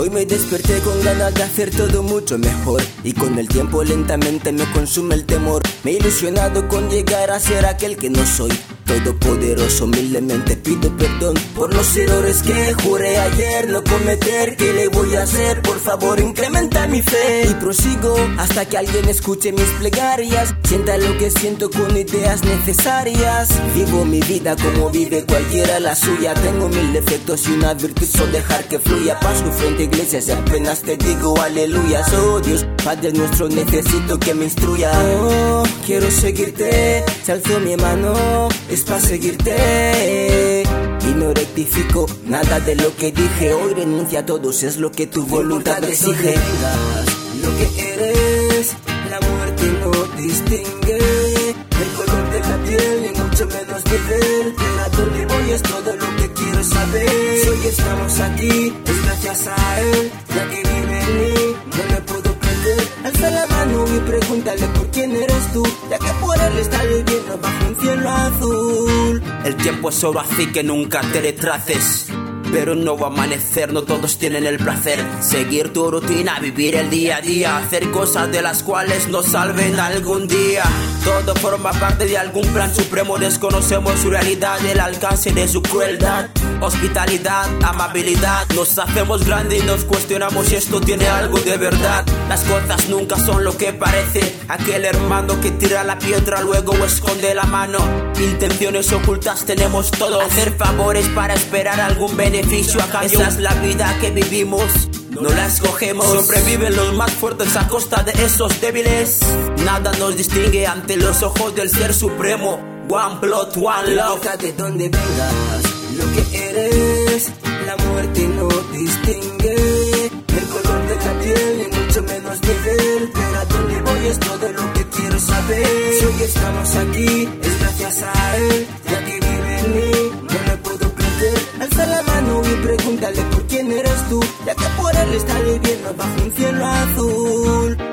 Hoy me desperté con ganas de hacer todo mucho mejor y con el tiempo lentamente me consume el temor. Me he ilusionado con llegar a ser aquel que no soy. Todopoderoso, humildemente pido perdón por los errores que juré ayer no cometer. ¿Qué le voy a hacer? Por favor, incrementa mi fe. Y prosigo hasta que alguien escuche mis plegarias. Sienta lo que siento con ideas necesarias. Vivo mi vida como vive cualquiera la suya. Tengo mil defectos y una virtud, solo dejar que fluya. Paso frente a iglesias y apenas te digo aleluya. Oh Dios, Padre nuestro, necesito que me instruya. Oh, quiero seguirte, se alzó mi mano para seguirte. Y no rectifico nada de lo que dije. Hoy renuncia a todos, es lo que tu voluntad exige. Lo que eres, la muerte no distingue. El color de la piel, ni mucho menos nivel. Pero a dónde voy es todo lo que quiero saber. Si hoy estamos aquí, es gracias a él, ya que vive en mí. No me puedo perder. Alza la mano y pregúntale por quién eres tú, ya que por él está viviendo bajo un cielo azul. El tiempo es oro, así que nunca te retraces. Pero no va a amanecer, no todos tienen el placer. Seguir tu rutina, vivir el día a día, hacer cosas de las cuales nos salven algún día. Todo forma parte de algún plan supremo, desconocemos su realidad, el alcance de su crueldad. Hospitalidad, amabilidad, nos hacemos grandes y nos cuestionamos si esto tiene algo de verdad. Las cosas nunca son lo que parece. Aquel hermano que tira la piedra luego esconde la mano. Intenciones ocultas tenemos todos. Hacer favores para esperar algún beneficio a cambio. Esa es la vida que vivimos. No la escogemos, sobreviven los más fuertes a costa de esos débiles. Nada nos distingue ante los ojos del ser supremo. One blood, one love. de donde vengas, lo que eres, la muerte no distingue. El color de la piel, ni mucho menos nivel. Pero a dónde voy es todo lo que quiero saber. Si hoy estamos aquí, es gracias a él, Y pregúntale por quién eres tú, ya que por él está viviendo bajo un cielo azul.